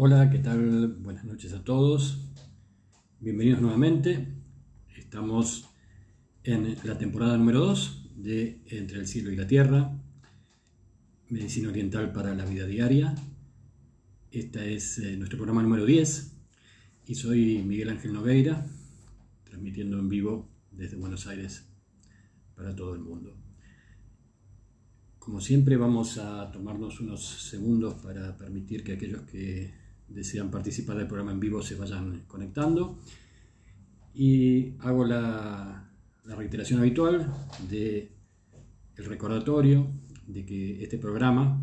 Hola, ¿qué tal? Buenas noches a todos. Bienvenidos nuevamente. Estamos en la temporada número 2 de Entre el cielo y la tierra, Medicina Oriental para la Vida Diaria. Este es eh, nuestro programa número 10 y soy Miguel Ángel Nogueira, transmitiendo en vivo desde Buenos Aires para todo el mundo. Como siempre vamos a tomarnos unos segundos para permitir que aquellos que desean participar del programa en vivo se vayan conectando. Y hago la, reiteración habitual de el recordatorio de que este programa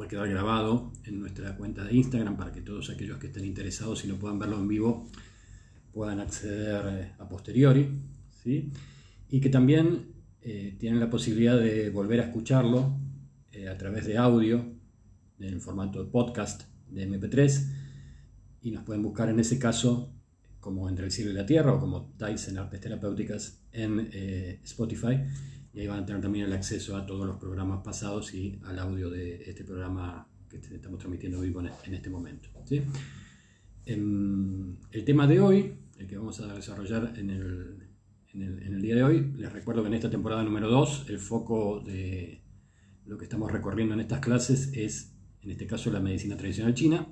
va a quedar grabado en nuestra cuenta de Instagram para que todos aquellos que estén interesados y no puedan verlo en vivo puedan acceder eh, a posteriori. ¿sí? Y que también eh, tienen la posibilidad de volver a escucharlo eh, a través de audio en formato de podcast de MP3 y nos pueden buscar en ese caso como Entre el cielo y la tierra o como Tyson Artes Terapéuticas en eh, Spotify y ahí van a tener también el acceso a todos los programas pasados y al audio de este programa que estamos transmitiendo vivo en este momento. ¿sí? Em, el tema de hoy, el que vamos a desarrollar en el, en el, en el día de hoy, les recuerdo que en esta temporada número 2 el foco de lo que estamos recorriendo en estas clases es en este caso la medicina tradicional china,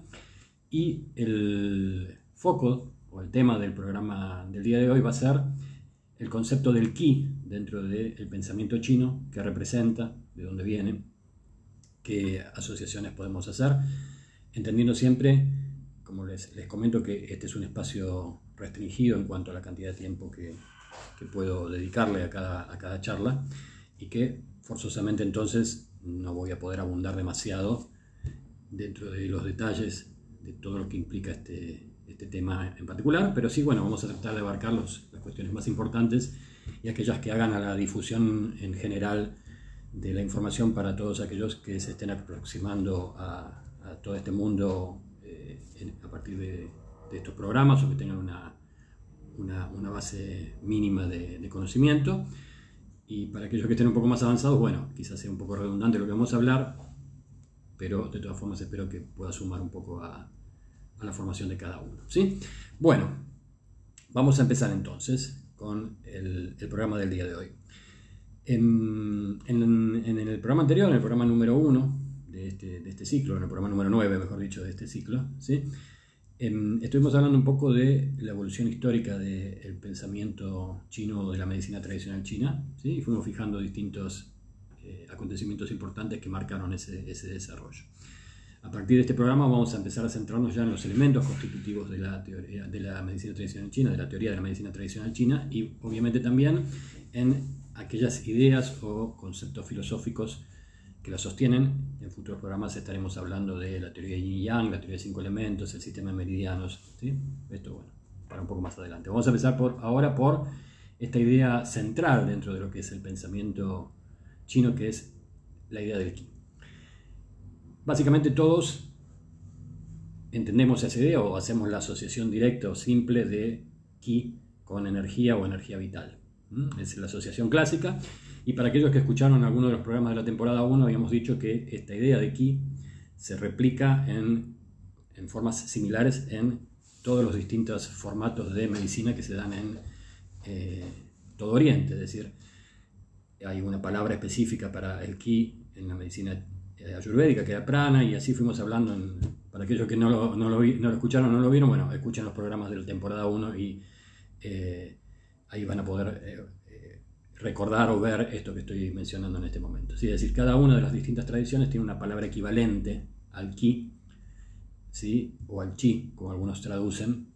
y el foco o el tema del programa del día de hoy va a ser el concepto del qi dentro del pensamiento chino, que representa, de dónde viene, qué asociaciones podemos hacer, entendiendo siempre, como les, les comento, que este es un espacio restringido en cuanto a la cantidad de tiempo que, que puedo dedicarle a cada, a cada charla y que forzosamente entonces no voy a poder abundar demasiado dentro de los detalles de todo lo que implica este, este tema en particular, pero sí, bueno, vamos a tratar de abarcar los, las cuestiones más importantes y aquellas que hagan a la difusión en general de la información para todos aquellos que se estén aproximando a, todo este mundo eh, a partir de, estos programas o que tengan una, una, base mínima de, de, conocimiento. Y para aquellos que estén un poco más avanzados, bueno, quizás sea un poco redundante lo que vamos a hablar, pero de todas formas espero que pueda sumar un poco a, la formación de cada uno. ¿sí? Bueno, vamos a empezar entonces con el, programa del día de hoy. En, el programa anterior, en el programa número uno de este, de este, ciclo, en el programa número 9, mejor dicho, de este ciclo, ¿sí? Em, estuvimos hablando un poco de la evolución histórica del pensamiento chino o de la medicina tradicional china, ¿sí? y fuimos fijando distintos eh, acontecimientos importantes que marcaron ese, ese, desarrollo. A partir de este programa vamos a empezar a centrarnos ya en los elementos constitutivos de la, teoría, de la medicina tradicional china, de la teoría de la medicina tradicional china y obviamente también en aquellas ideas o conceptos filosóficos que la sostienen. En futuros programas estaremos hablando de la teoría de Yin Yang, la teoría de cinco elementos, el sistema de meridianos. ¿sí? Esto, bueno, para un poco más adelante. Vamos a empezar por, ahora por esta idea central dentro de lo que es el pensamiento chino que es la idea del ki. Básicamente todos entendemos esa idea o hacemos la asociación directa o simple de ki con energía o energía vital. Es la asociación clásica. Y para aquellos que escucharon alguno de los programas de la temporada 1, habíamos dicho que esta idea de ki se replica en, formas similares en todos los distintos formatos de medicina que se dan en eh, todo Oriente. Es decir, hay una palabra específica para el ki en la medicina eh, ayurvédica, que era prana, y así fuimos hablando. para aquellos que no lo, no, lo, no lo, escucharon no lo vieron, bueno, escuchen los programas de la temporada 1 y eh, ahí van a poder eh, recordar o ver esto que estoy mencionando en este momento. Es decir, cada una de las distintas tradiciones tiene una palabra equivalente al ki, ¿sí? o al chi, como algunos traducen,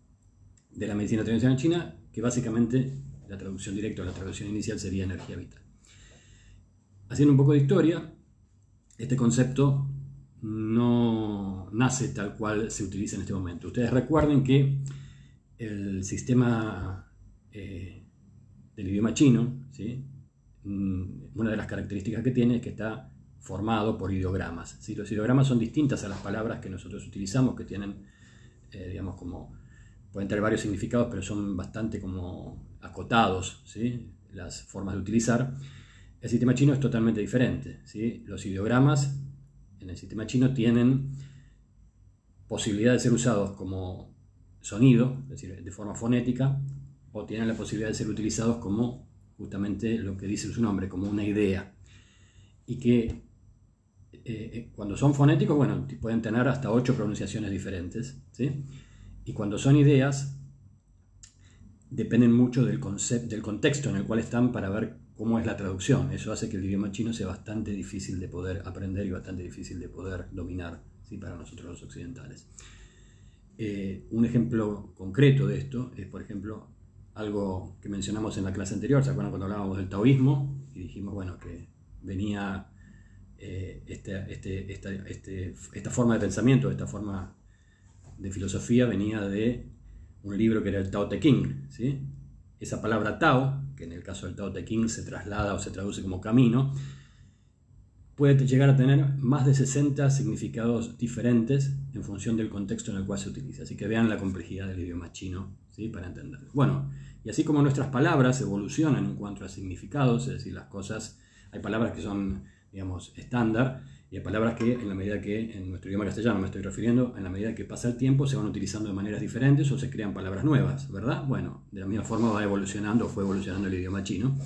de la medicina tradicional china, que básicamente la traducción directa o la traducción inicial sería energía vital. Haciendo un poco de historia, este concepto no nace tal cual se utiliza en este momento. Ustedes recuerden que el sistema eh, del idioma chino, ¿sí? Mm, una de las características que tiene es que está formado por ideogramas. Los ideogramas son distintas a las palabras que nosotros utilizamos, que tienen, eh, digamos, como, pueden tener varios significados, pero son bastante como acotados, ¿sí? las formas de utilizar. El sistema chino es totalmente diferente. Los ideogramas en el sistema chino tienen posibilidad de ser usados como sonido, es decir, de forma fonética, o tienen la posibilidad de ser utilizados como justamente lo que dice su nombre, como una idea. Y que eh, eh, cuando son fonéticos, bueno, pueden tener hasta ocho pronunciaciones diferentes, ¿sí? Y cuando son ideas, dependen mucho del, del contexto en el cual están para ver cómo es la traducción. Eso hace que el idioma chino sea bastante difícil de poder aprender y bastante difícil de poder dominar ¿sí? para nosotros los occidentales. Eh, un ejemplo concreto de esto es, por ejemplo, algo que mencionamos en la clase anterior, ¿se acuerdan cuando hablábamos del taoísmo? Y dijimos, bueno, que venía eh, este, este, este, esta forma de pensamiento, esta forma de filosofía venía de un libro que era el Tao Te Ching. ¿sí? Esa palabra Tao, que en el caso del Tao Te Ching se traslada o se traduce como camino, puede llegar a tener más de 60 significados diferentes en función del contexto en el cual se utiliza. Así que vean la complejidad del idioma chino ¿sí? para entenderlo. Bueno, y así como nuestras palabras evolucionan en cuanto a significados, es decir, las cosas, hay palabras que son, digamos, estándar y hay palabras que, en la medida que, en nuestro idioma castellano me estoy refiriendo, en la medida que pasa el tiempo se van utilizando de maneras diferentes o se crean palabras nuevas, ¿verdad? Bueno, de la misma forma va evolucionando o fue evolucionando el idioma chino.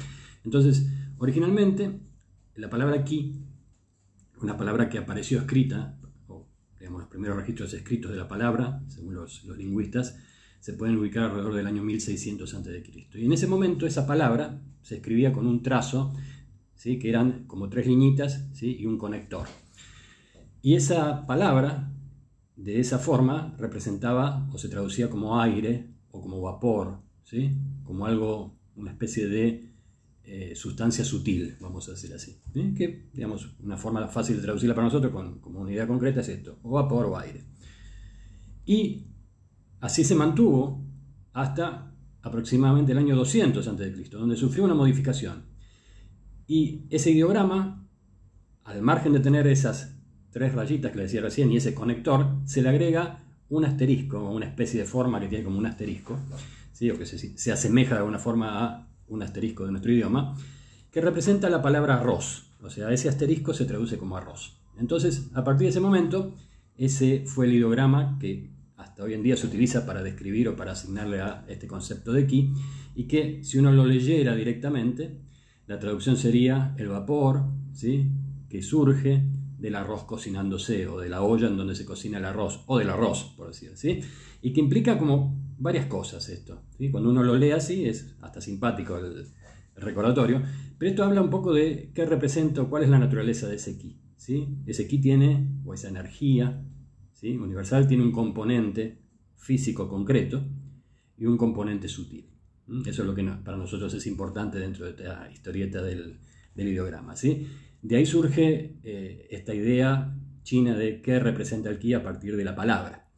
Entonces, originalmente, la palabra ki, una palabra que apareció escrita, o digamos los primeros registros escritos de la palabra, según los, los lingüistas, se pueden ubicar alrededor del año 1600 a.C. Y en ese momento esa palabra se escribía con un trazo que eran como tres liñitas y un conector. Y esa palabra, de esa forma, representaba o se traducía como aire o como vapor, ¿sí? como algo, una especie de eh, sustancia sutil, vamos a decir así. Que, digamos, una forma fácil de traducirla para nosotros con, como una idea concreta es esto, o vapor o aire. Y así se mantuvo hasta aproximadamente el año 200 a.C., donde sufrió una modificación. Y ese ideograma, al margen de tener esas tres rayitas que le decía recién y ese conector, se le agrega un asterisco, una especie de forma que tiene como un asterisco, ¿sí? o que se, asemeja de alguna forma a un asterisco de nuestro idioma, que representa la palabra arroz. O sea, ese asterisco se traduce como arroz. Entonces, a partir de ese momento, ese fue el ideograma que hasta hoy en día se utiliza para describir o para asignarle a este concepto de ki, y que si uno lo leyera directamente, la traducción sería el vapor ¿sí? que surge del arroz cocinándose o de la olla en donde se cocina el arroz o del arroz, por decir así, y que implica como varias cosas esto. ¿sí? Cuando uno lo lee así es hasta simpático el, recordatorio, pero esto habla un poco de qué representa o cuál es la naturaleza de ese ki. ¿sí? Ese ki tiene, o esa energía ¿sí? universal, tiene un componente físico concreto y un componente sutil. Mm, eso es lo que para nosotros es importante dentro de esta historieta del, ideograma. ¿sí? De ahí surge eh, esta idea china de qué representa el ki a partir de la palabra.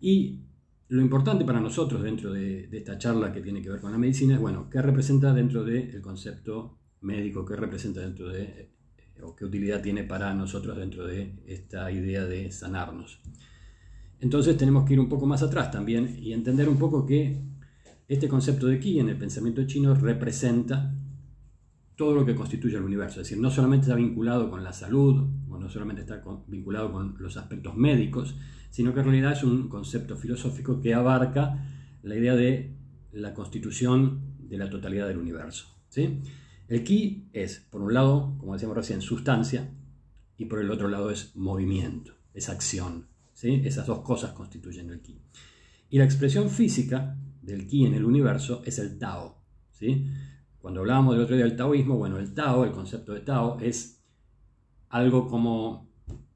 Y lo importante para nosotros dentro de, esta charla que tiene que ver con la medicina es, bueno, qué representa dentro del concepto médico, qué representa dentro de, eh, o qué utilidad tiene para nosotros dentro de esta idea de sanarnos. Entonces tenemos que ir un poco más atrás también y entender un poco que este concepto de ki en el pensamiento chino representa todo lo que constituye el universo, es decir, no solamente está vinculado con la salud, o no solamente está vinculado con los aspectos médicos, sino que en realidad es un concepto filosófico que abarca la idea de la constitución de la totalidad del universo. ¿sí? El ki es, por un lado, como decíamos recién, sustancia, y por el otro lado es movimiento, es acción. Esas dos cosas constituyen el ki. Y la expresión física del ki en el universo es el Tao. ¿sí? Cuando hablábamos del otro día del taoísmo, bueno, el Tao, el concepto de Tao, es algo como,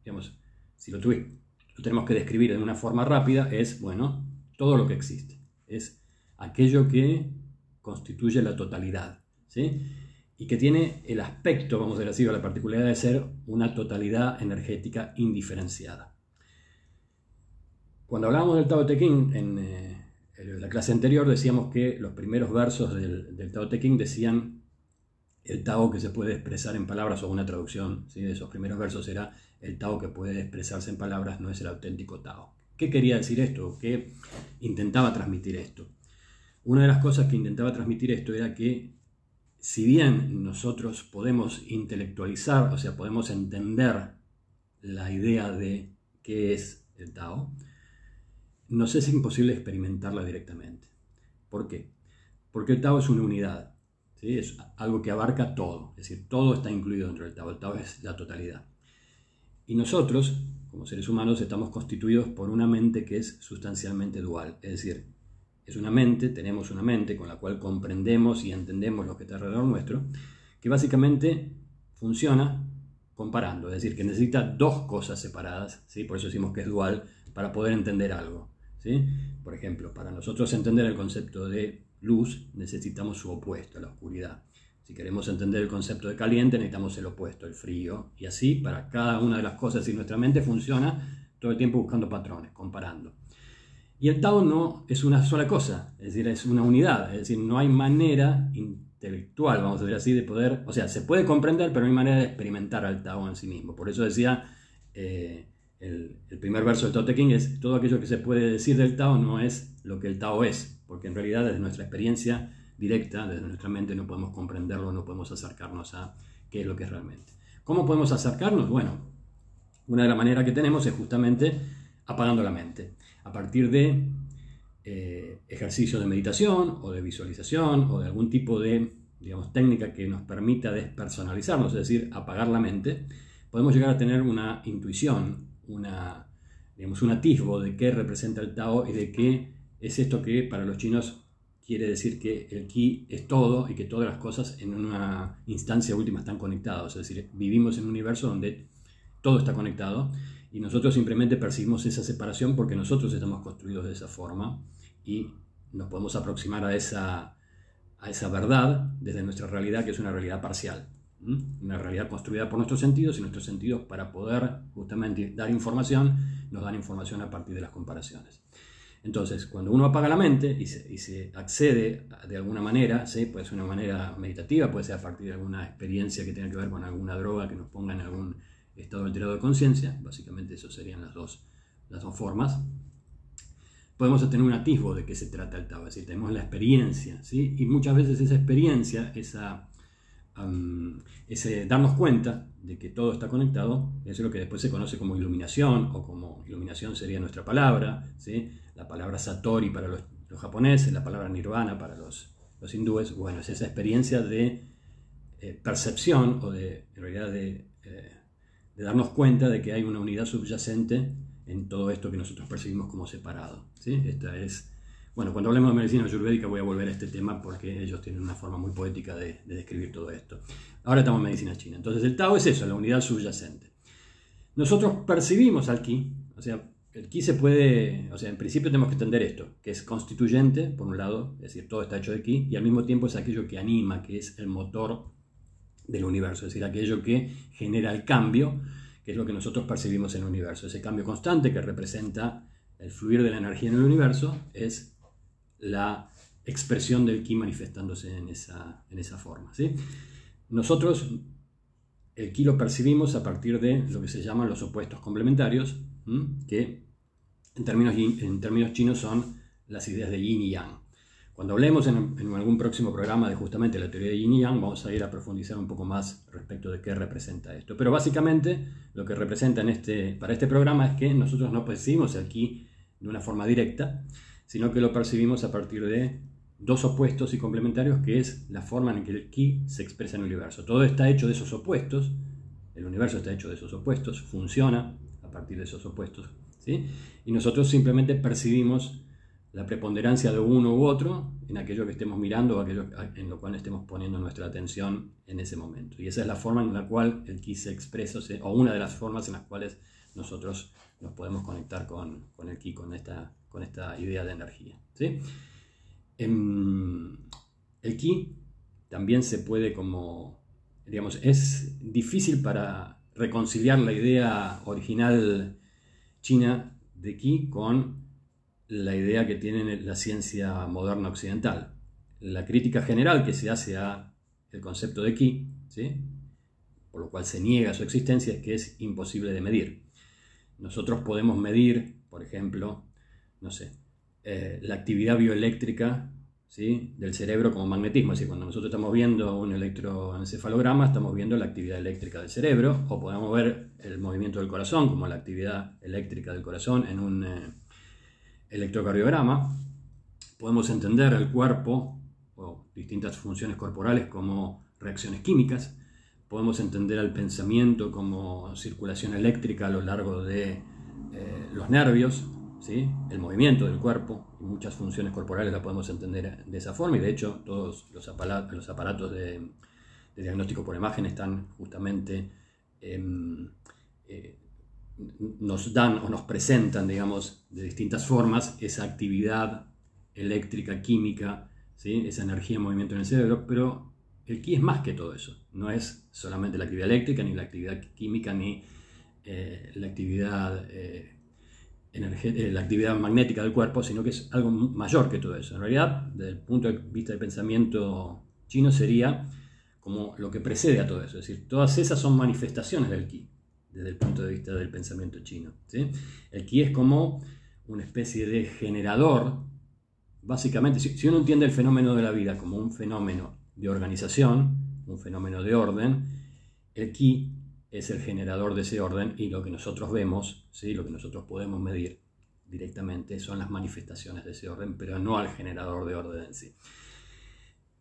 digamos, si lo, lo tenemos que describir de una forma rápida, es, bueno, todo lo que existe. Es aquello que constituye la totalidad. ¿sí? Y que tiene el aspecto, vamos a decir, la particularidad de ser una totalidad energética indiferenciada. Cuando hablábamos del Tao Te Ching en, eh, la clase anterior decíamos que los primeros versos del, Tao Te Ching decían el Tao que se puede expresar en palabras o una traducción ¿sí? de esos primeros versos era el Tao que puede expresarse en palabras no es el auténtico Tao. ¿Qué quería decir esto? ¿Qué intentaba transmitir esto? Una de las cosas que intentaba transmitir esto era que si bien nosotros podemos intelectualizar, o sea, podemos entender la idea de qué es del Tao, nos es imposible experimentarla directamente. ¿Por qué? Porque el Tao es una unidad, es algo que abarca todo, es decir, todo está incluido dentro del Tao, el Tao es la totalidad. Y nosotros, como seres humanos, estamos constituidos por una mente que es sustancialmente dual, es decir, es una mente, tenemos una mente con la cual comprendemos y entendemos lo que está alrededor nuestro, que básicamente funciona comparando, es decir, que necesita dos cosas separadas, ¿sí? por eso decimos que es dual, para poder entender algo. Por ejemplo, para nosotros entender el concepto de luz necesitamos su opuesto, la oscuridad. Si queremos entender el concepto de caliente necesitamos el opuesto, el frío, y así para cada una de las cosas y nuestra mente funciona todo el tiempo buscando patrones, comparando. Y el Tao no es una sola cosa, es decir, es una unidad, es decir, no hay manera intelectual, vamos a decir así, de poder, o sea, se puede comprender, pero no hay manera de experimentar al Tao en sí mismo. Por eso decía, eh, el, primer verso del Tao es, todo aquello que se puede decir del Tao no es lo que el Tao es, porque en realidad desde nuestra experiencia directa, desde nuestra mente, no podemos comprenderlo, no podemos acercarnos a qué es lo que es realmente. ¿Cómo podemos acercarnos? Bueno, una de las maneras que tenemos es justamente apagando la mente a partir de eh, ejercicios de meditación o de visualización o de algún tipo de digamos, técnica que nos permita despersonalizarnos, es decir, apagar la mente, podemos llegar a tener una intuición, una, digamos, un atisbo de qué representa el Tao y de qué es esto que para los chinos quiere decir que el ki es todo y que todas las cosas en una instancia última están conectadas. Es decir, vivimos en un universo donde todo está conectado y nosotros simplemente percibimos esa separación porque nosotros estamos construidos de esa forma y nos podemos aproximar a esa, a esa verdad desde nuestra realidad, que es una realidad parcial. Una realidad construida por nuestros sentidos y nuestros sentidos para poder justamente dar información, nos dan información a partir de las comparaciones. Entonces, cuando uno apaga la mente y se, accede de alguna manera, ¿sí? puede ser una manera meditativa, puede ser a partir de alguna experiencia que tenga que ver con alguna droga que nos ponga en algún estado alterado de conciencia, básicamente eso serían las dos, las dos formas, podemos tener un atisbo de qué se trata el Tao, es decir, tenemos la experiencia, ¿sí? y muchas veces esa experiencia, esa, ese darnos cuenta de que todo está conectado, es lo que después se conoce como iluminación, o como iluminación sería nuestra palabra, ¿sí? la palabra satori para los, japoneses, la palabra nirvana para los, los hindúes, bueno, es esa experiencia de eh, percepción o de, en realidad, de... Eh, de darnos cuenta de que hay una unidad subyacente en todo esto que nosotros percibimos como separado. ¿sí? Esta es, bueno, cuando hablemos de medicina ayurvédica voy a volver a este tema porque ellos tienen una forma muy poética de, describir todo esto. Ahora estamos en medicina china. Entonces el Tao es eso, la unidad subyacente. Nosotros percibimos al Qi, o sea, el Qi se puede, o sea, en principio tenemos que entender esto, que es constituyente, por un lado, es decir, todo está hecho de Qi, y al mismo tiempo es aquello que anima, que es el motor del universo, es decir, aquello que genera el cambio, que es lo que nosotros percibimos en el universo. Ese cambio constante que representa el fluir de la energía en el universo es la expresión del ki manifestándose en esa, en esa forma. ¿sí? Nosotros el ki lo percibimos a partir de lo que se llaman los opuestos complementarios, que en términos, en términos chinos son las ideas de yin y yang. Cuando hablemos en, algún próximo programa de justamente la teoría de Yin y Yang, vamos a ir a profundizar un poco más respecto de qué representa esto. Pero básicamente lo que representa en este, para este programa es que nosotros no percibimos el ki de una forma directa, sino que lo percibimos a partir de dos opuestos y complementarios, que es la forma en que el ki se expresa en el universo. Todo está hecho de esos opuestos, el universo está hecho de esos opuestos, funciona a partir de esos opuestos, ¿sí? y nosotros simplemente percibimos la preponderancia de uno u otro en aquello que estemos mirando o aquello en lo cual estemos poniendo nuestra atención en ese momento. Y esa es la forma en la cual el ki se expresa, o una de las formas en las cuales nosotros nos podemos conectar con, el ki, con esta, con esta idea de energía. ¿sí? Em, el ki también se puede como, digamos, es difícil para reconciliar la idea original china de ki con la idea que tiene la ciencia moderna occidental. La crítica general que se hace a el concepto de ki, ¿sí? por lo cual se niega su existencia, es que es imposible de medir. Nosotros podemos medir, por ejemplo, no sé, eh, la actividad bioeléctrica ¿sí? del cerebro como magnetismo. Decir, cuando nosotros estamos viendo un electroencefalograma, estamos viendo la actividad eléctrica del cerebro, o podemos ver el movimiento del corazón como la actividad eléctrica del corazón en un eh, electrocardiograma. Podemos entender el cuerpo o distintas funciones corporales como reacciones químicas. Podemos entender el pensamiento como circulación eléctrica a lo largo de eh, los nervios, el movimiento del cuerpo y muchas funciones corporales la podemos entender de esa forma y de hecho todos los, aparatos, de, diagnóstico por imagen están justamente, em, eh, nos dan o nos presentan, digamos, de distintas formas esa actividad eléctrica, química, ¿sí? esa energía en movimiento en el cerebro, pero el ki es más que todo eso, no es solamente la actividad eléctrica, ni la actividad química, ni eh, la actividad... Eh, la actividad magnética del cuerpo, sino que es algo mayor que todo eso. En realidad, desde el punto de vista del pensamiento chino, sería como lo que precede a todo eso. Es decir, todas esas son manifestaciones del ki, desde el punto de vista del pensamiento chino. El ki es como una especie de generador, básicamente, si uno entiende el fenómeno de la vida como un fenómeno de organización, un fenómeno de orden, el ki es el generador de ese orden y lo que nosotros vemos, ¿sí? lo que nosotros podemos medir directamente son las manifestaciones de ese orden, pero no al generador de orden en sí.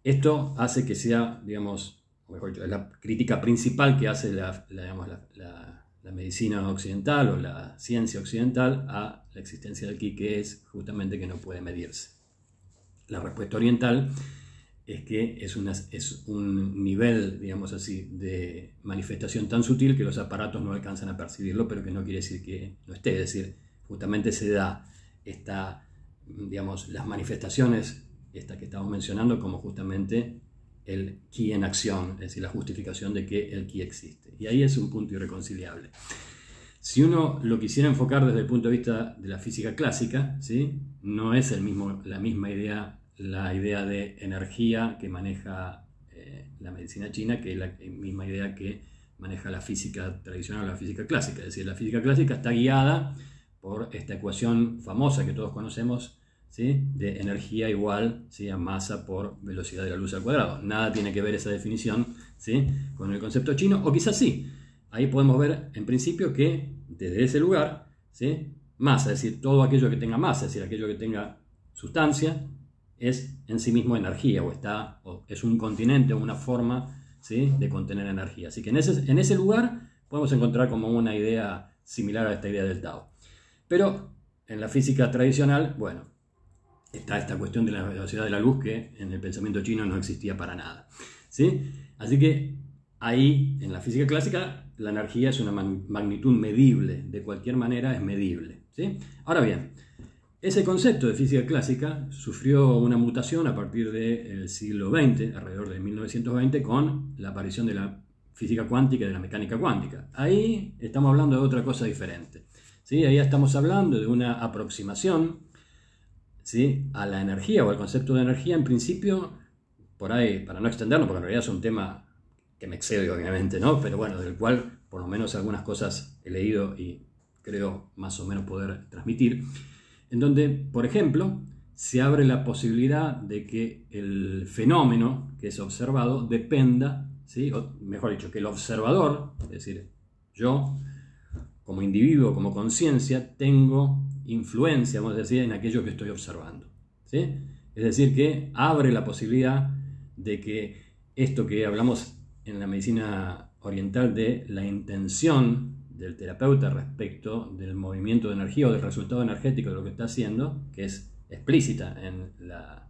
Esto hace que sea, digamos, mejor dicho, la crítica principal que hace la, la, medicina occidental o la ciencia occidental a la existencia del ki, que es justamente que no puede medirse. La respuesta oriental es que es, es un nivel, digamos así, de manifestación tan sutil que los aparatos no alcanzan a percibirlo, pero que no quiere decir que no esté. Es decir, justamente se da esta, digamos, las manifestaciones, estas que estamos mencionando, como justamente el ki en acción, es decir, la justificación de que el ki existe. Y ahí es un punto irreconciliable. Si uno lo quisiera enfocar desde el punto de vista de la física clásica, ¿sí? no es el mismo, la misma idea la idea de energía que maneja eh, la medicina china, que es la misma idea que maneja la física tradicional o la física clásica. Es decir, la física clásica está guiada por esta ecuación famosa que todos conocemos, ¿sí? de energía igual ¿sí? a masa por velocidad de la luz al cuadrado. Nada tiene que ver esa definición ¿sí? con el concepto chino, o quizás sí. Ahí podemos ver en principio que desde ese lugar, ¿sí? masa, es decir, todo aquello que tenga masa, es decir, aquello que tenga sustancia, es en sí mismo energía o, está, o es un continente o una forma ¿sí? de contener energía. Así que en ese, en ese lugar podemos encontrar como una idea similar a esta idea del Tao. Pero en la física tradicional, bueno, está esta cuestión de la velocidad de la luz que en el pensamiento chino no existía para nada. ¿sí? Así que ahí, en la física clásica, la energía es una magnitud medible, de cualquier manera es medible. ¿sí? Ahora bien, ese concepto de física clásica sufrió una mutación a partir del siglo XX, alrededor de 1920, con la aparición de la física cuántica y de la mecánica cuántica. Ahí estamos hablando de otra cosa diferente. ¿sí? Ahí estamos hablando de una aproximación ¿sí? a la energía o al concepto de energía, en principio, por ahí, para no extenderlo, porque en realidad es un tema que me excede obviamente, ¿no? pero bueno, del cual por lo menos algunas cosas he leído y creo más o menos poder transmitir en donde, por ejemplo, se abre la posibilidad de que el fenómeno que es observado dependa, ¿sí? mejor dicho, que el observador, es decir, yo, como individuo, como conciencia, tengo influencia, vamos a decir, en aquello que estoy observando. ¿sí? Es decir, que abre la posibilidad de que esto que hablamos en la medicina oriental de la intención del terapeuta respecto del movimiento de energía o del resultado energético de lo que está haciendo, que es explícita en la,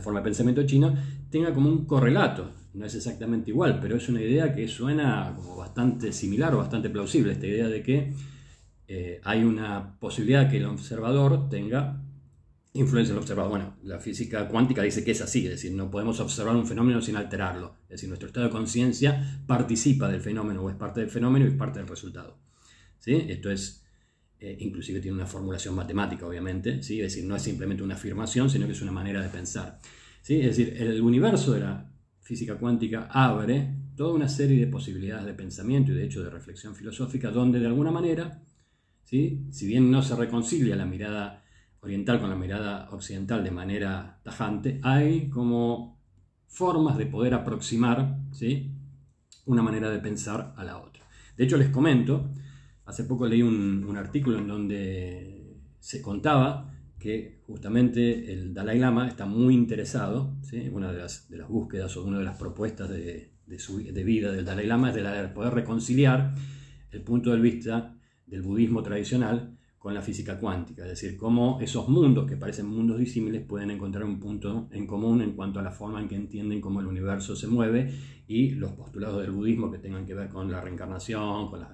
forma de pensamiento chino, tenga como un correlato. No es exactamente igual, pero es una idea que suena como bastante similar o bastante plausible, esta idea de que eh, hay una posibilidad que el observador tenga influencia en el observador. Bueno, la física cuántica dice que es así, es decir, no podemos observar un fenómeno sin alterarlo. Es decir, nuestro estado de conciencia participa del fenómeno o es parte del fenómeno y es parte del resultado. ¿Sí? Esto es, eh, inclusive tiene una formulación matemática, obviamente, ¿sí? es decir, no es simplemente una afirmación, sino que es una manera de pensar. ¿Sí? Es decir, el universo de la física cuántica abre toda una serie de posibilidades de pensamiento y de hecho de reflexión filosófica donde de alguna manera, ¿sí? si bien no se reconcilia la mirada oriental con la mirada occidental de manera tajante, hay como formas de poder aproximar ¿sí? una manera de pensar a la otra. De hecho, les comento, hace poco leí un, artículo en donde se contaba que justamente el Dalai Lama está muy interesado, ¿sí? una de las, de las, búsquedas o una de las propuestas de, su, de vida del Dalai Lama es de, la, de poder reconciliar el punto de vista del budismo tradicional con la física cuántica, es decir, cómo esos mundos que parecen mundos disímiles pueden encontrar un punto en común en cuanto a la forma en que entienden cómo el universo se mueve y los postulados del budismo que tengan que ver con la reencarnación, con,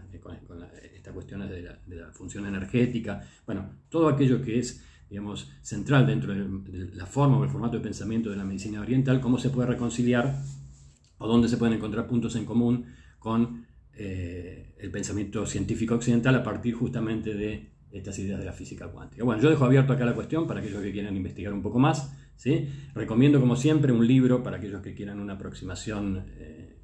estas cuestiones de la, función energética, bueno, todo aquello que es digamos, central dentro de la forma o el formato de pensamiento de la medicina oriental, cómo se puede reconciliar o dónde se pueden encontrar puntos en común con eh, el pensamiento científico occidental a partir justamente de estas ideas de la física cuántica. Bueno, yo dejo abierto acá la cuestión para aquellos que quieran investigar un poco más. ¿sí? Recomiendo, como siempre, un libro para aquellos que quieran una aproximación eh,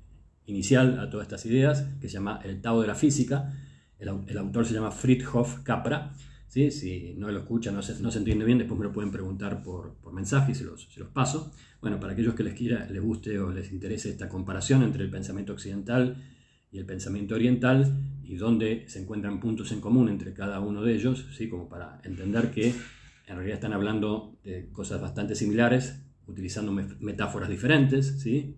inicial a todas estas ideas, que se llama El Tao de la Física. El, autor se llama Friedhof Capra. ¿sí? Si no lo escuchan, no se, no se entiende bien, después me lo pueden preguntar por, por mensaje y se los, se los paso. Bueno, para aquellos que les, quiera, les guste o les interese esta comparación entre el pensamiento occidental y el pensamiento oriental y dónde se encuentran puntos en común entre cada uno de ellos, ¿sí? como para entender que en realidad están hablando de cosas bastante similares, utilizando metáforas diferentes, ¿sí?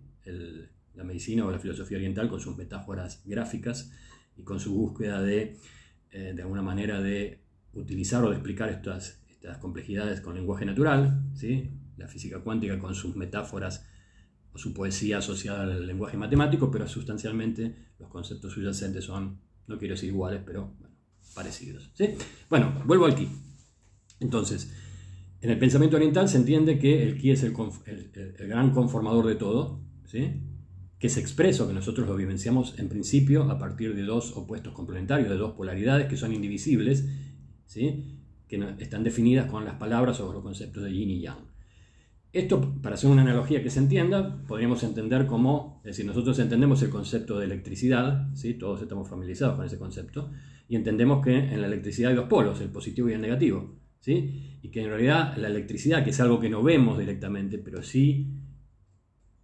la medicina o la filosofía oriental con sus metáforas gráficas y con su búsqueda de, eh, de alguna manera, de utilizar o de explicar estas, estas complejidades con lenguaje natural, ¿sí? la física cuántica con sus metáforas o su poesía asociada al lenguaje matemático, pero sustancialmente los conceptos subyacentes son, no quiero decir iguales, pero parecidos. ¿sí? Bueno, vuelvo al ki. Entonces, en el pensamiento oriental se entiende que el ki es el, gran conformador de todo, ¿sí? que es expreso, que nosotros lo vivenciamos en principio a partir de dos opuestos complementarios, de dos polaridades que son indivisibles, ¿sí? que están definidas con las palabras o los conceptos de yin y yang. Esto, para hacer una analogía que se entienda, podríamos entender como, es decir, nosotros entendemos el concepto de electricidad, ¿sí? todos estamos familiarizados con ese concepto, y entendemos que en la electricidad hay dos polos, el positivo y el negativo, ¿sí? y que en realidad la electricidad, que es algo que no vemos directamente, pero sí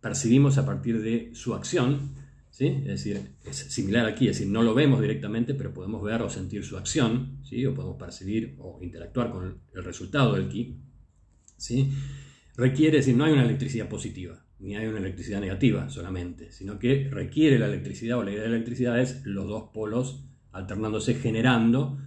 percibimos a partir de su acción, ¿sí? es decir, es similar aquí, es decir, no lo vemos directamente, pero podemos ver o sentir su acción, ¿sí? o podemos percibir o interactuar con el resultado del ki. ¿sí? Requiere, decir, no hay una electricidad positiva, ni hay una electricidad negativa solamente, sino que requiere la electricidad o la idea de la electricidad es los dos polos alternándose, generando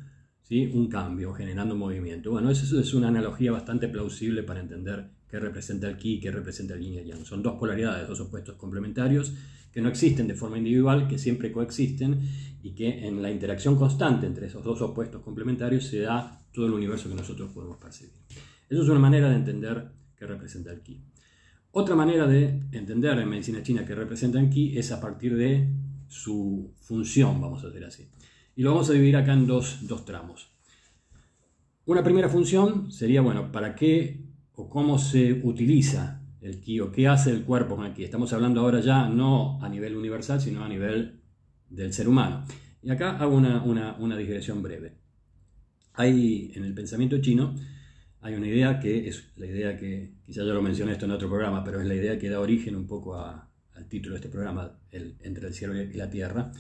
¿sí? un cambio, generando movimiento. Bueno, eso es una analogía bastante plausible para entender qué representa el ki qué representa el yin y yang. Son dos polaridades, dos opuestos complementarios que no existen de forma individual, que siempre coexisten y que en la interacción constante entre esos dos opuestos complementarios se da todo el universo que nosotros podemos percibir. Eso es una manera de entender representa el ki. Otra manera de entender en medicina china que representa el ki es a partir de su función, vamos a decir así. Y lo vamos a dividir acá en dos, tramos. Una primera función sería, bueno, ¿para qué o cómo se utiliza el ki o qué hace el cuerpo con el ki? Estamos hablando ahora ya no a nivel universal, sino a nivel del ser humano. Y acá hago una, una, una digresión breve. Hay en el pensamiento chino hay una idea que es la idea que, quizás ya lo mencioné esto en otro programa, pero es la idea que da origen un poco al título de este programa, el, entre el cielo y la tierra.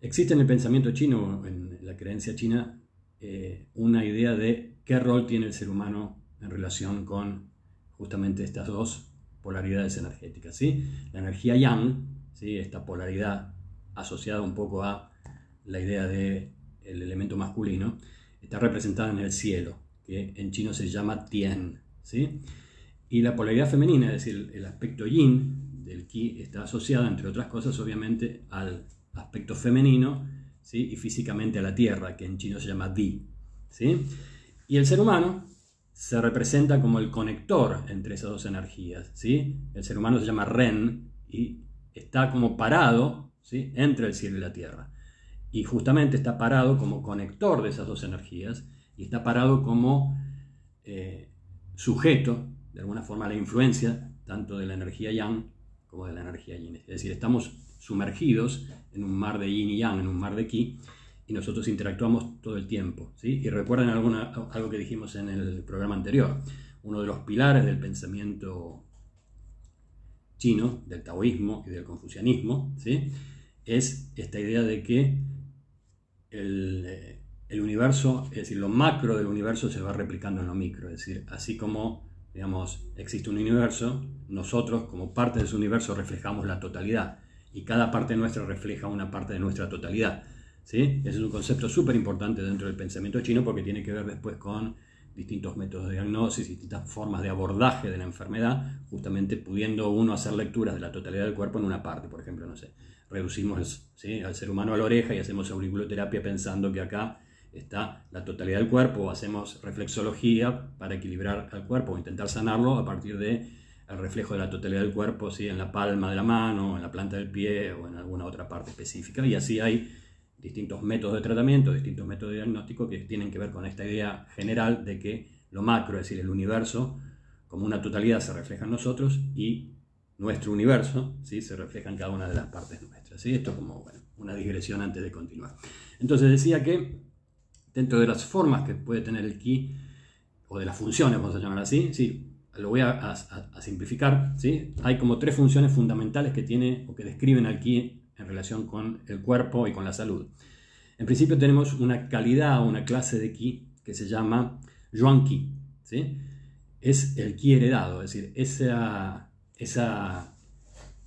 Existe en el pensamiento chino, en la creencia china, eh, una idea de qué rol tiene el ser humano en relación con justamente estas dos polaridades energéticas. ¿sí? La energía yang, ¿sí? esta polaridad asociada un poco a la idea del el elemento masculino, está representada en el cielo que en chino se llama Tien. ¿sí? Y la polaridad femenina, es decir, el aspecto yin del ki, está asociada, entre otras cosas, obviamente, al aspecto femenino ¿sí? y físicamente a la tierra, que en chino se llama Di. ¿sí? Y el ser humano se representa como el conector entre esas dos energías. ¿sí? El ser humano se llama Ren y está como parado ¿sí? entre el cielo y la tierra. Y justamente está parado como conector de esas dos energías y está parado como eh, sujeto, de alguna forma, la influencia tanto de la energía yang como de la energía yin. Es decir, estamos sumergidos en un mar de yin y yang, en un mar de ki, y nosotros interactuamos todo el tiempo. ¿sí? Y recuerden alguna, algo que dijimos en el programa anterior, uno de los pilares del pensamiento chino, del taoísmo y del confucianismo, ¿sí? es esta idea de que el, eh, el, universo, es decir, lo macro del universo se va replicando en lo micro, es decir, así como digamos, existe un universo, nosotros como parte de ese universo reflejamos la totalidad y cada parte nuestra refleja una parte de nuestra totalidad. ¿sí? Ese es un concepto súper importante dentro del pensamiento chino porque tiene que ver después con distintos métodos de diagnosis, distintas formas de abordaje de la enfermedad, justamente pudiendo uno hacer lecturas de la totalidad del cuerpo en una parte, por ejemplo, no sé, reducimos al ser humano a la oreja y hacemos auriculoterapia pensando que acá está la totalidad del cuerpo, hacemos reflexología para equilibrar al cuerpo o intentar sanarlo a partir de el reflejo de la totalidad del cuerpo, ¿sí? en la palma de la mano, en la planta del pie o en alguna otra parte específica. Y así hay distintos métodos de tratamiento, distintos métodos de diagnóstico que tienen que ver con esta idea general de que lo macro, es decir, el universo, como una totalidad se refleja en nosotros y nuestro universo ¿sí? se refleja en cada una de las partes nuestras. ¿sí? Esto como una digresión antes de continuar. Entonces decía que dentro de las formas que puede tener el ki, o de las funciones, vamos a llamar así, sí, lo voy a, simplificar, ¿sí? hay como tres funciones fundamentales que tiene o que describen al ki en relación con el cuerpo y con la salud. En principio tenemos una calidad o una clase de ki que se llama Yuan Ki. ¿sí? Es el ki heredado, es decir, esa, esa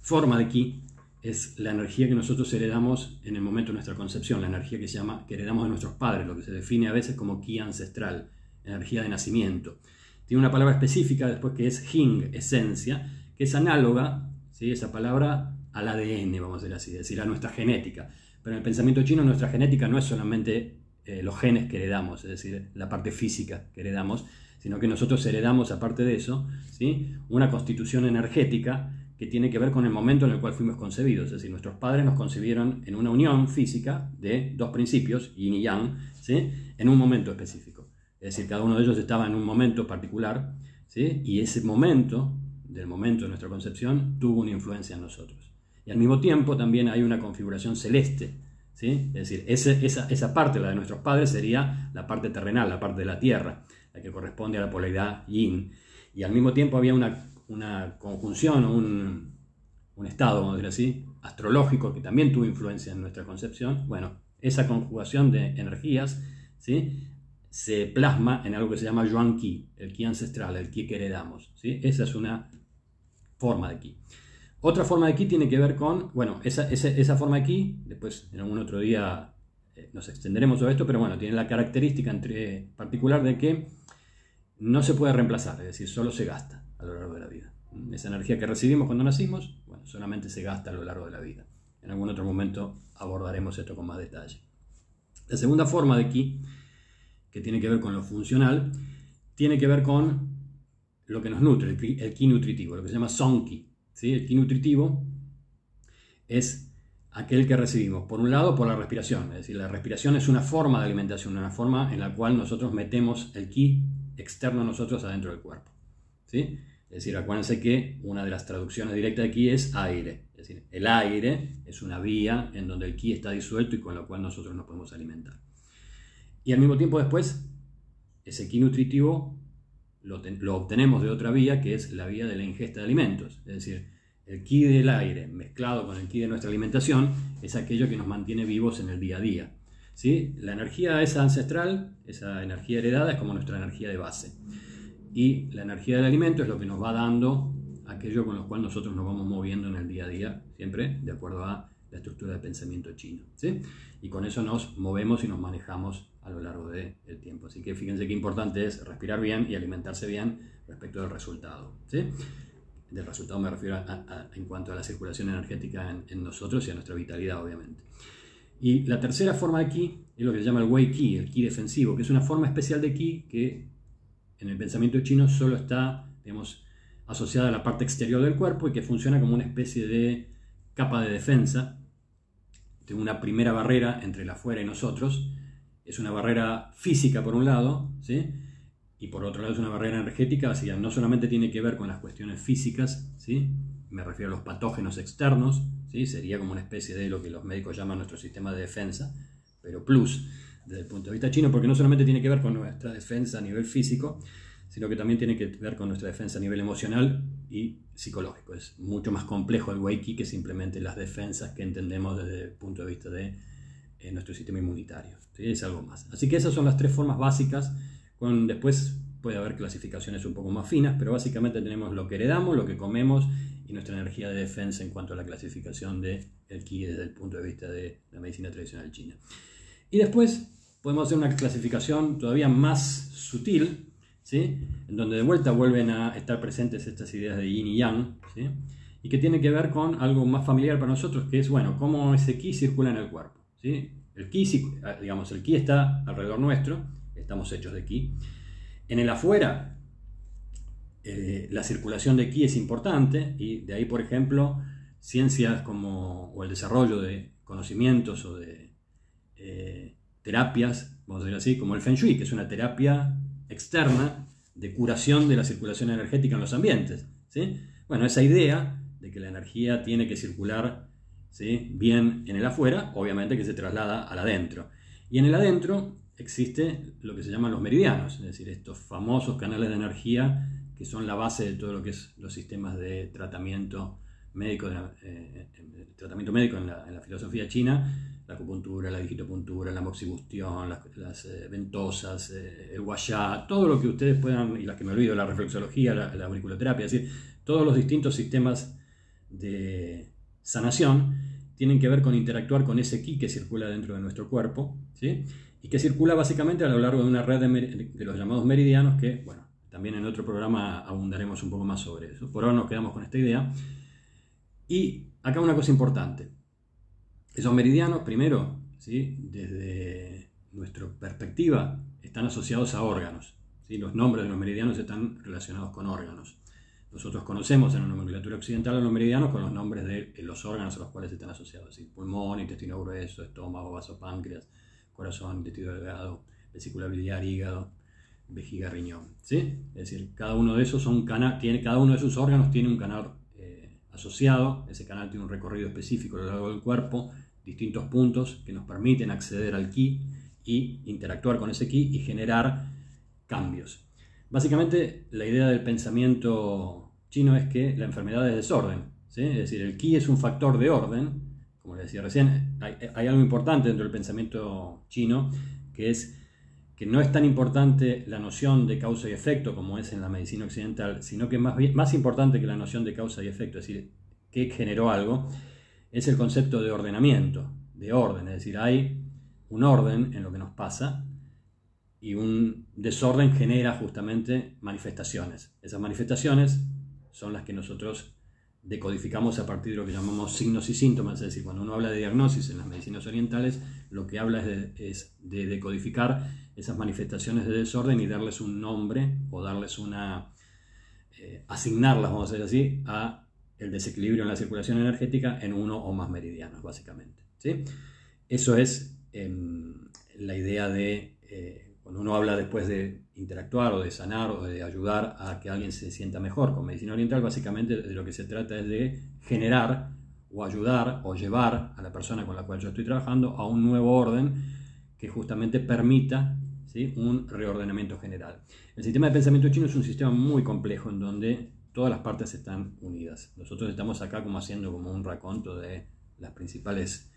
forma de ki es la energía que nosotros heredamos en el momento de nuestra concepción, la energía que se llama que heredamos de nuestros padres, lo que se define a veces como ki ancestral, energía de nacimiento. Tiene una palabra específica después que es hing, esencia, que es análoga, ¿sí? esa palabra, al ADN, vamos a decir así, es decir, a nuestra genética. Pero en el pensamiento chino nuestra genética no es solamente eh, los genes que heredamos, es decir, la parte física que heredamos, sino que nosotros heredamos, aparte de eso, ¿sí? una constitución energética que tiene que ver con el momento en el cual fuimos concebidos. Es decir, nuestros padres nos concebieron en una unión física de dos principios, yin y yang, ¿sí? en un momento específico. Es decir, cada uno de ellos estaba en un momento particular, ¿sí? y ese momento, del momento de nuestra concepción, tuvo una influencia en nosotros. Y al mismo tiempo también hay una configuración celeste. ¿sí? Es decir, esa, esa parte, la de nuestros padres, sería la parte terrenal, la parte de la tierra, la que corresponde a la polaridad yin. Y al mismo tiempo había una una conjunción, un, un estado, vamos a decir así, astrológico que también tuvo influencia en nuestra concepción, bueno, esa conjugación de energías ¿sí? se plasma en algo que se llama Yuan Qi, el Qi ancestral, el Qi que heredamos. ¿sí? Esa es una forma de Qi. Otra forma de Qi tiene que ver con, bueno, esa, esa, esa forma de Qi, después en algún otro día eh, nos extenderemos sobre esto, pero bueno, tiene la característica entre, particular de que no se puede reemplazar, es decir, solo se gasta a lo largo de la vida. Esa energía que recibimos cuando nacimos, bueno, solamente se gasta a lo largo de la vida. En algún otro momento abordaremos esto con más detalle. La segunda forma de ki, que tiene que ver con lo funcional, tiene que ver con lo que nos nutre, el ki, nutritivo, lo que se llama son ki. ¿sí? El ki nutritivo es aquel que recibimos, por un lado, por la respiración. Es decir, la respiración es una forma de alimentación, una forma en la cual nosotros metemos el ki externo a nosotros adentro del cuerpo. Es decir, acuérdense que una de las traducciones directas de ki es aire. Es decir, el aire es una vía en donde el ki está disuelto y con lo cual nosotros nos podemos alimentar. Y al mismo tiempo después, ese ki nutritivo lo, lo obtenemos de otra vía que es la vía de la ingesta de alimentos. Es decir, el ki del aire mezclado con el ki de nuestra alimentación es aquello que nos mantiene vivos en el día a día. ¿sí? La energía esa ancestral, esa energía heredada, es como nuestra energía de base y la energía del alimento es lo que nos va dando aquello con lo cual nosotros nos vamos moviendo en el día a día, siempre de acuerdo a la estructura de pensamiento chino. ¿sí? Y con eso nos movemos y nos manejamos a lo largo del tiempo. Así que fíjense qué importante es respirar bien y alimentarse bien respecto del resultado. ¿sí? Del resultado me refiero en cuanto a la circulación energética en, en, nosotros y a nuestra vitalidad, obviamente. Y la tercera forma de ki es lo que se llama el Wei Ki, el Ki defensivo, que es una forma especial de Ki que en el pensamiento chino solo está, asociada a la parte exterior del cuerpo y que funciona como una especie de capa de defensa, de una primera barrera entre la afuera y nosotros. Es una barrera física por un lado, ¿sí? y por otro lado es una barrera energética, así que no solamente tiene que ver con las cuestiones físicas, ¿sí? me refiero a los patógenos externos, ¿sí? sería como una especie de lo que los médicos llaman nuestro sistema de defensa, pero plus desde el punto de vista chino, porque no solamente tiene que ver con nuestra defensa a nivel físico, sino que también tiene que ver con nuestra defensa a nivel emocional y psicológico. Es mucho más complejo el Wei que simplemente las defensas que entendemos desde el punto de vista de eh, nuestro sistema inmunitario. Es algo más. Así que esas son las tres formas básicas. Con, después puede haber clasificaciones un poco más finas, pero básicamente tenemos lo que heredamos, lo que comemos y nuestra energía de defensa en cuanto a la clasificación del el Qi desde el punto de vista de la medicina tradicional china. Y después podemos hacer una clasificación todavía más sutil, ¿sí? en donde de vuelta vuelven a estar presentes estas ideas de yin y yang, ¿sí? y que tiene que ver con algo más familiar para nosotros, que es, bueno, cómo ese ki circula en el cuerpo. ¿sí? El ki, digamos, el ki está alrededor nuestro, estamos hechos de ki. En el afuera, eh, la circulación de ki es importante, y de ahí, por ejemplo, ciencias como, o el desarrollo de conocimientos o de eh, terapias, vamos a decir así, como el Feng Shui, que es una terapia externa de curación de la circulación energética en los ambientes. ¿sí? Bueno, esa idea de que la energía tiene que circular ¿sí? bien en el afuera, obviamente que se traslada al adentro. Y en el adentro existe lo que se llaman los meridianos, es decir, estos famosos canales de energía que son la base de todo lo que es los sistemas de tratamiento médico, eh, tratamiento médico en la filosofía china, la acupuntura, la digitopuntura, la moxibustión, las, eh, ventosas, eh, el guayá, todo lo que ustedes puedan, y las que me olvido, la reflexología, la, auriculoterapia, es decir, todos los distintos sistemas de sanación tienen que ver con interactuar con ese ki que circula dentro de nuestro cuerpo, ¿sí? y que circula básicamente a lo largo de una red de, de los llamados meridianos, que, bueno, también en otro programa abundaremos un poco más sobre eso. Por ahora nos quedamos con esta idea. Y acá una cosa importante. Esos meridianos, primero, ¿sí? desde nuestra perspectiva, están asociados a órganos. ¿sí? Los nombres de los meridianos están relacionados con órganos. Nosotros conocemos en la nomenclatura occidental a los meridianos con los nombres de los órganos a los cuales están asociados. Pulmón, intestino grueso, estómago, vaso, páncreas, corazón, intestino delgado, vesícula biliar, hígado, vejiga, riñón. ¿sí? Es decir, cada uno de esos son cada uno de órganos tiene un canal eh, asociado. Ese canal tiene un recorrido específico a lo largo del cuerpo distintos puntos que nos permiten acceder al ki y interactuar con ese ki y generar cambios. Básicamente la idea del pensamiento chino es que la enfermedad es desorden, es decir, el ki es un factor de orden, como le decía recién, hay, algo importante dentro del pensamiento chino, que es que no es tan importante la noción de causa y efecto como es en la medicina occidental, sino que más, más importante que la noción de causa y efecto, es decir, qué generó algo, es el concepto de ordenamiento, de orden, es decir, hay un orden en lo que nos pasa y un desorden genera justamente manifestaciones. Esas manifestaciones son las que nosotros decodificamos a partir de lo que llamamos signos y síntomas, es decir, cuando uno habla de diagnosis en las medicinas orientales, lo que habla es de, decodificar esas manifestaciones de desorden y darles un nombre o darles una, eh, asignarlas, vamos a decir así, a el desequilibrio en la circulación energética en uno o más meridianos, básicamente. ¿sí? Eso es em, la idea de, eh, cuando uno habla después de interactuar o de sanar o de ayudar a que alguien se sienta mejor con medicina oriental, básicamente de lo que se trata es de generar o ayudar o llevar a la persona con la cual yo estoy trabajando a un nuevo orden que justamente permita ¿sí? un reordenamiento general. El sistema de pensamiento chino es un sistema muy complejo en donde todas las partes están unidas. Nosotros estamos acá como haciendo como un raconto de las principales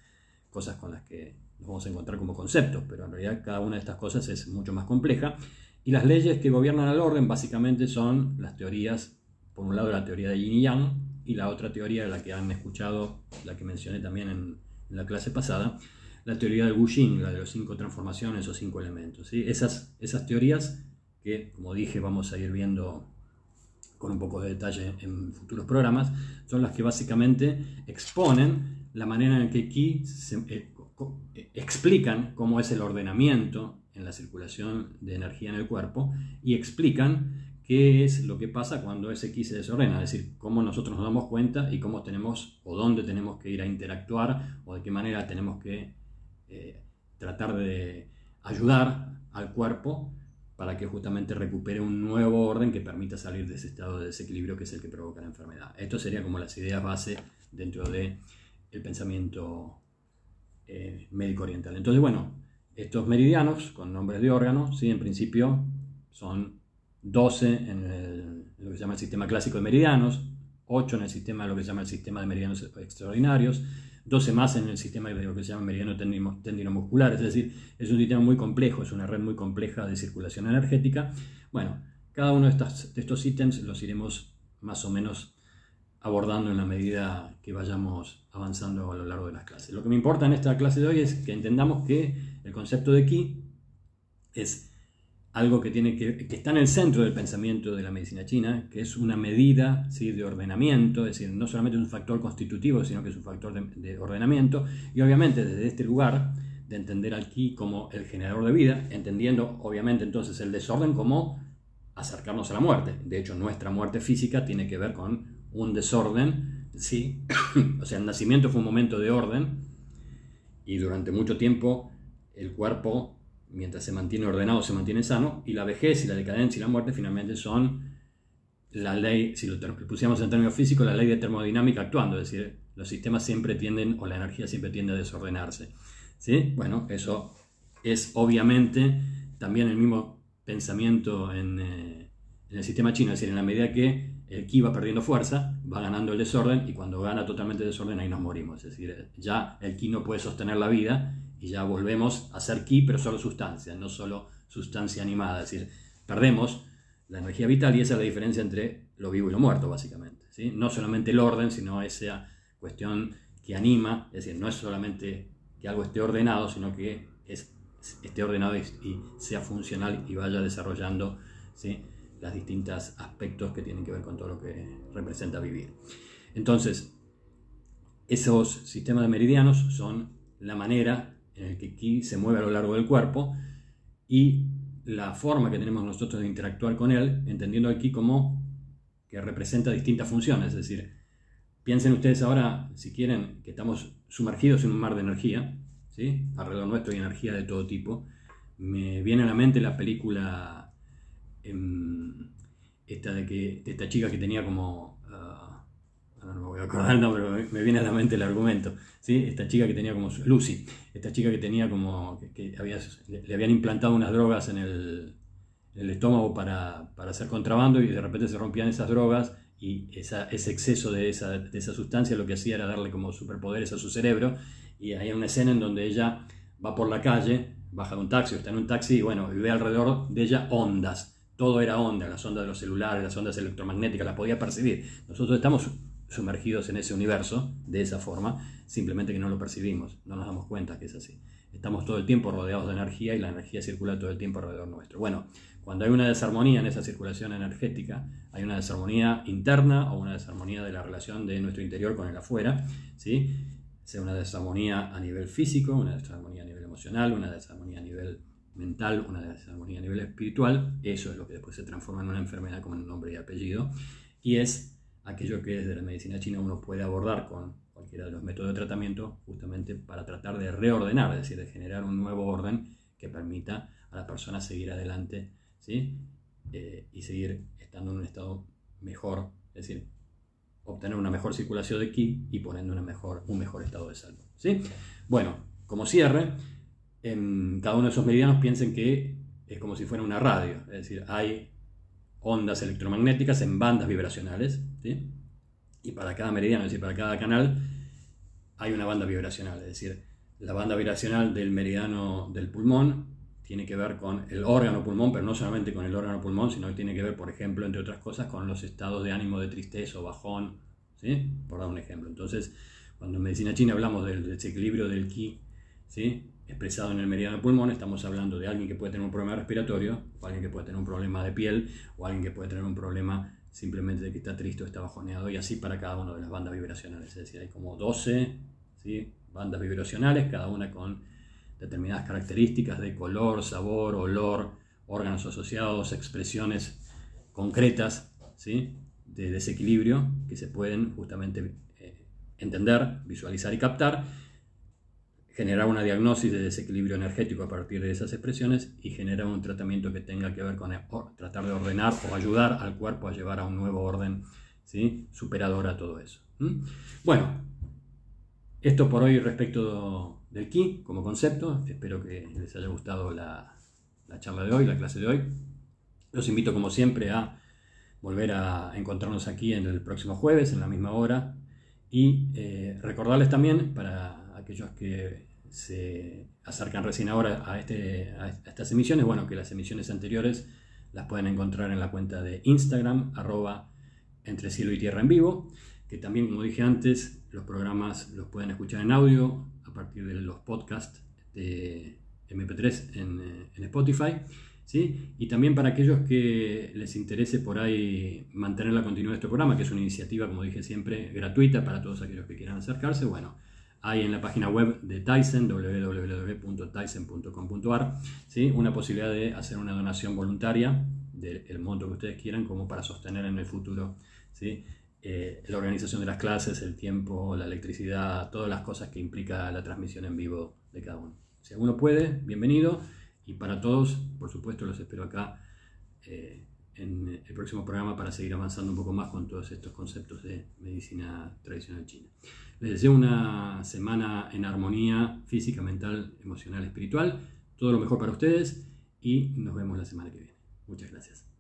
cosas con las que nos vamos a encontrar como conceptos, pero en realidad cada una de estas cosas es mucho más compleja. Y las leyes que gobiernan al orden básicamente son las teorías, por un lado la teoría de Yin y Yang, y la otra teoría, la que han escuchado, la que mencioné también en, la clase pasada, la teoría del Wu Jing, la de los cinco transformaciones o cinco elementos. ¿sí? Esas, esas teorías que, como dije, vamos a ir viendo con un poco de detalle en futuros programas, son las que básicamente exponen la manera en que Ki eh, eh, explican cómo es el ordenamiento en la circulación de energía en el cuerpo y explican qué es lo que pasa cuando ese ki se desordena, es decir, cómo nosotros nos damos cuenta y cómo tenemos o dónde tenemos que ir a interactuar o de qué manera tenemos que eh, tratar de ayudar al cuerpo para que justamente recupere un nuevo orden que permita salir de ese estado de desequilibrio que es el que provoca la enfermedad. Esto sería como las ideas base dentro del el pensamiento eh, médico oriental. Entonces, bueno, estos meridianos con nombres de órganos, ¿sí? en principio son 12 en, lo que se llama el sistema clásico de meridianos, 8 en el sistema, lo que se llama el sistema de meridianos extraordinarios, 12 más en el sistema que se llama meridiano tendinomuscular, es decir, es un sistema muy complejo, es una red muy compleja de circulación energética. Bueno, cada uno de, de estos ítems los iremos más o menos abordando en la medida que vayamos avanzando a lo largo de las clases. Lo que me importa en esta clase de hoy es que entendamos que el concepto de ki es algo que, tiene que, está en el centro del pensamiento de la medicina china, que es una medida ¿sí? de ordenamiento, es decir, no solamente es un factor constitutivo, sino que es un factor de, ordenamiento, y obviamente desde este lugar de entender al ki como el generador de vida, entendiendo obviamente entonces el desorden como acercarnos a la muerte. De hecho, nuestra muerte física tiene que ver con un desorden, ¿sí? o sea, el nacimiento fue un momento de orden, y durante mucho tiempo el cuerpo mientras se mantiene ordenado, se mantiene sano, y la vejez y la decadencia y la muerte finalmente son la ley, si lo pusiéramos en términos físicos, la ley de termodinámica actuando, es decir, los sistemas siempre tienden, o la energía siempre tiende a desordenarse. ¿Sí? Bueno, eso es obviamente también el mismo pensamiento en, eh, en el sistema chino, es decir, en la medida que el ki va perdiendo fuerza, va ganando el desorden, y cuando gana totalmente el desorden, ahí nos morimos. Es decir, ya el ki no puede sostener la vida, y ya volvemos a ser ki, pero solo sustancia, no solo sustancia animada. Es decir, perdemos la energía vital y esa es la diferencia entre lo vivo y lo muerto, básicamente. ¿sí? No solamente el orden, sino esa cuestión que anima, es decir, no es solamente que algo esté ordenado, sino que es, esté ordenado y, sea funcional y vaya desarrollando ¿sí? los distintos aspectos que tienen que ver con todo lo que representa vivir. Entonces, esos sistemas de meridianos son la manera el que ki se mueve a lo largo del cuerpo y la forma que tenemos nosotros de interactuar con él, entendiendo aquí como que representa distintas funciones. Es decir, piensen ustedes ahora, si quieren, que estamos sumergidos en un mar de energía, ¿sí? alrededor nuestro hay energía de todo tipo. Me viene a la mente la película em, esta de, que, esta chica que tenía como no me voy a acordar no, pero me viene a la mente el argumento, ¿sí? Esta chica que tenía como, Lucy, esta chica que tenía como, que, le habían implantado unas drogas en el, estómago para, para, hacer contrabando y de repente se rompían esas drogas y ese exceso de esa, de esa sustancia lo que hacía era darle como superpoderes a su cerebro y hay una escena en donde ella va por la calle, baja de un taxi, está en un taxi y bueno, y ve alrededor de ella ondas, todo era onda, las ondas de los celulares, las ondas electromagnéticas, las podía percibir. Nosotros estamos sumergidos en ese universo de esa forma, simplemente que no lo percibimos, no nos damos cuenta que es así. Estamos todo el tiempo rodeados de energía y la energía circula todo el tiempo alrededor nuestro. Bueno, cuando hay una desarmonía en esa circulación energética, hay una desarmonía interna o una desarmonía de la relación de nuestro interior con el afuera, ¿sí? sea una desarmonía a nivel físico, una desarmonía a nivel emocional, una desarmonía a nivel mental, una desarmonía a nivel espiritual, eso es lo que después se transforma en una enfermedad con nombre y apellido, y es aquello que desde la medicina china uno puede abordar con cualquiera de los métodos de tratamiento, justamente para tratar de reordenar, es decir, de generar un nuevo orden que permita a la persona seguir adelante ¿sí? Eh, y seguir estando en un estado mejor, es decir, obtener una mejor circulación de ki y poniendo una mejor, un mejor estado de salud. ¿sí? Bueno, como cierre, en cada uno de esos meridianos piensen que es como si fuera una radio, es decir, hay ondas electromagnéticas en bandas vibracionales, y para cada meridiano, es decir, para cada canal, hay una banda vibracional, es decir, la banda vibracional del meridiano del pulmón tiene que ver con el órgano pulmón, pero no solamente con el órgano pulmón, sino que tiene que ver, por ejemplo, entre otras cosas, con los estados de ánimo de tristeza o bajón, ¿sí? por dar un ejemplo. Entonces, cuando en medicina china hablamos del desequilibrio del ki, ¿sí? expresado en el meridiano pulmón, estamos hablando de alguien que puede tener un problema respiratorio, o alguien que puede tener un problema de piel, o alguien que puede tener un problema simplemente de que está triste o está bajoneado, y así para cada una de las bandas vibracionales. Es decir, hay como 12 ¿sí? bandas vibracionales, cada una con determinadas características de color, sabor, olor, órganos asociados, expresiones concretas ¿sí? de desequilibrio que se pueden justamente eh, entender, visualizar y captar generar una diagnosis de desequilibrio energético a partir de esas expresiones y generar un tratamiento que tenga que ver con tratar de ordenar o ayudar al cuerpo a llevar a un nuevo orden ¿sí? superador a todo eso. Bueno, esto por hoy respecto del Qi como concepto. Espero que les haya gustado la, charla de hoy, la clase de hoy. Los invito como siempre a volver a encontrarnos aquí en el próximo jueves, en la misma hora. Y eh, recordarles también, para aquellos que se acercan recién ahora a, este, a estas emisiones, bueno, que las emisiones anteriores las pueden encontrar en la cuenta de Instagram, arroba entre cielo y tierra en vivo, que también, como dije antes, los programas los pueden escuchar en audio a partir de los podcasts de MP3 en, eh, en Spotify. ¿Sí? Y también para aquellos que les interese por ahí mantener la continuidad de este programa, que es una iniciativa, como dije siempre, gratuita para todos aquellos que quieran acercarse, bueno, hay en la página web de Tyson, www.tyson.com.ar, ¿sí? una posibilidad de hacer una donación voluntaria del monto que ustedes quieran como para sostener en el futuro ¿sí? Eh, la organización de las clases, el tiempo, la electricidad, todas las cosas que implica la transmisión en vivo de cada uno. Si alguno puede, bienvenido. Y para todos, por supuesto, los espero acá eh, en el próximo programa para seguir avanzando un poco más con todos estos conceptos de medicina tradicional china. Les deseo una semana en armonía física, mental, emocional, espiritual. Todo lo mejor para ustedes y nos vemos la semana que viene. Muchas gracias.